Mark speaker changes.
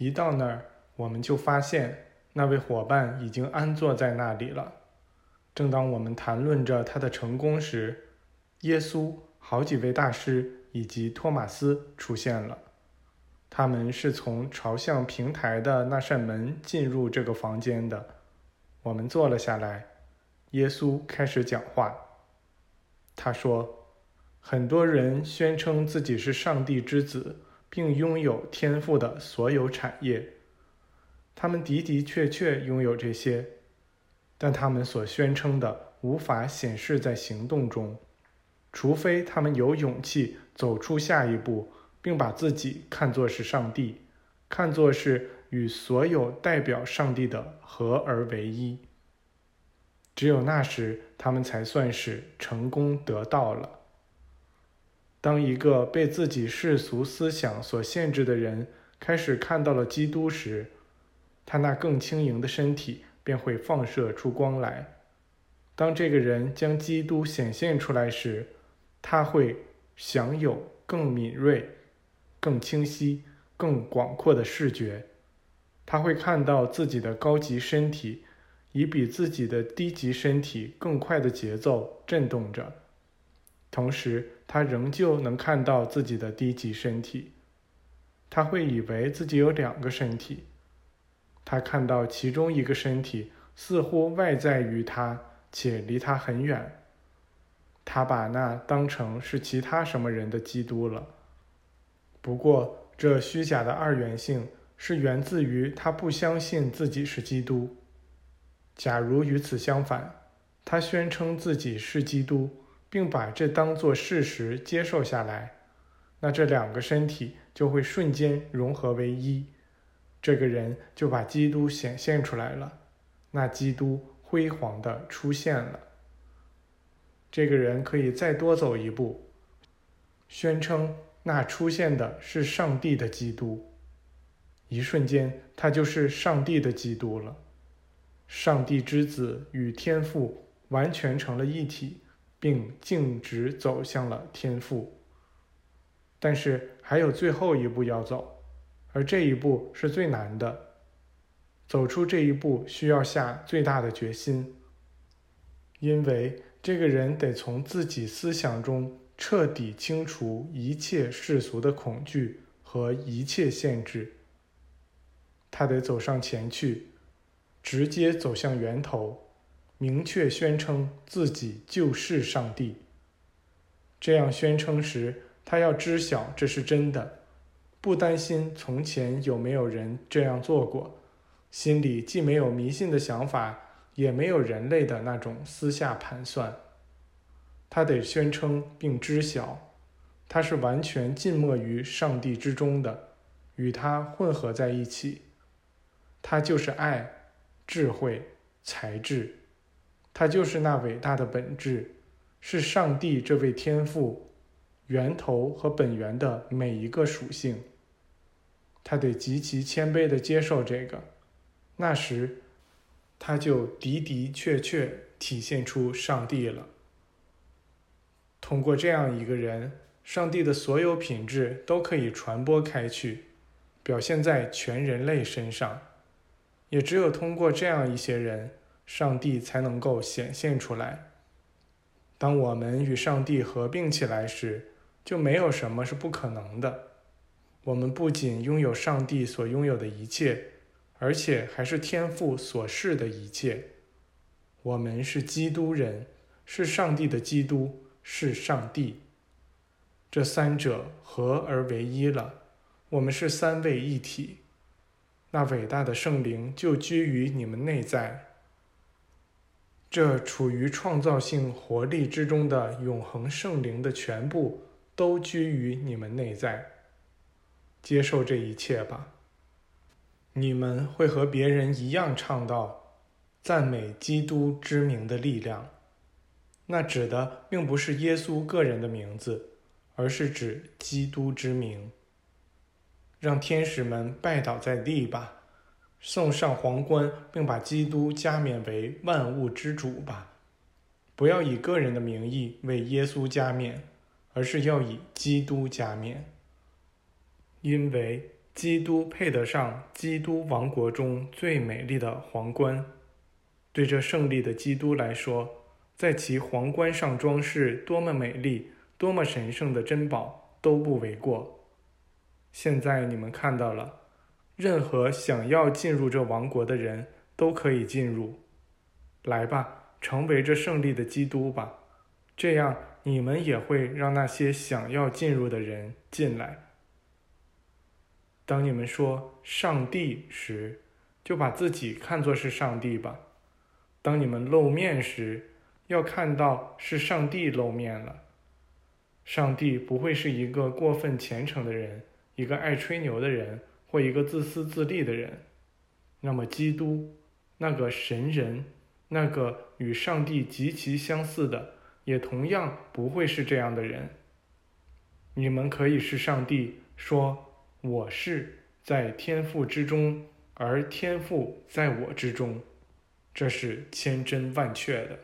Speaker 1: 一到那儿，我们就发现那位伙伴已经安坐在那里了。正当我们谈论着他的成功时，耶稣、好几位大师以及托马斯出现了。他们是从朝向平台的那扇门进入这个房间的。我们坐了下来，耶稣开始讲话。他说：“很多人宣称自己是上帝之子。”并拥有天赋的所有产业，他们的的确确拥有这些，但他们所宣称的无法显示在行动中，除非他们有勇气走出下一步，并把自己看作是上帝，看作是与所有代表上帝的合而为一。只有那时，他们才算是成功得到了。当一个被自己世俗思想所限制的人开始看到了基督时，他那更轻盈的身体便会放射出光来。当这个人将基督显现出来时，他会享有更敏锐、更清晰、更广阔的视觉。他会看到自己的高级身体以比自己的低级身体更快的节奏震动着。同时，他仍旧能看到自己的低级身体。他会以为自己有两个身体。他看到其中一个身体似乎外在于他，且离他很远。他把那当成是其他什么人的基督了。不过，这虚假的二元性是源自于他不相信自己是基督。假如与此相反，他宣称自己是基督。并把这当作事实接受下来，那这两个身体就会瞬间融合为一，这个人就把基督显现出来了，那基督辉煌的出现了。这个人可以再多走一步，宣称那出现的是上帝的基督，一瞬间他就是上帝的基督了，上帝之子与天父完全成了一体。并径直走向了天赋，但是还有最后一步要走，而这一步是最难的。走出这一步需要下最大的决心，因为这个人得从自己思想中彻底清除一切世俗的恐惧和一切限制。他得走上前去，直接走向源头。明确宣称自己就是上帝。这样宣称时，他要知晓这是真的，不担心从前有没有人这样做过，心里既没有迷信的想法，也没有人类的那种私下盘算。他得宣称并知晓，他是完全浸没于上帝之中的，与他混合在一起。他就是爱、智慧、才智。他就是那伟大的本质，是上帝这位天赋、源头和本源的每一个属性。他得极其谦卑地接受这个，那时，他就的的确确体现出上帝了。通过这样一个人，上帝的所有品质都可以传播开去，表现在全人类身上。也只有通过这样一些人。上帝才能够显现出来。当我们与上帝合并起来时，就没有什么是不可能的。我们不仅拥有上帝所拥有的一切，而且还是天父所示的一切。我们是基督人，是上帝的基督，是上帝。这三者合而为一了，我们是三位一体。那伟大的圣灵就居于你们内在。这处于创造性活力之中的永恒圣灵的全部都居于你们内在。接受这一切吧。你们会和别人一样唱到赞美基督之名的力量。那指的并不是耶稣个人的名字，而是指基督之名。让天使们拜倒在地吧。送上皇冠，并把基督加冕为万物之主吧！不要以个人的名义为耶稣加冕，而是要以基督加冕，因为基督配得上基督王国中最美丽的皇冠。对这胜利的基督来说，在其皇冠上装饰多么美丽、多么神圣的珍宝都不为过。现在你们看到了，任何想要进入这王国的人都可以进入。来吧，成为这胜利的基督吧，这样你们也会让那些想要进入的人进来。当你们说“上帝”时，就把自己看作是上帝吧。当你们露面时，要看到是上帝露面了。上帝不会是一个过分虔诚的人，一个爱吹牛的人，或一个自私自利的人。那么，基督，那个神人，那个与上帝极其相似的，也同样不会是这样的人。你们可以是上帝说。我是在天赋之中，而天赋在我之中，这是千真万确的。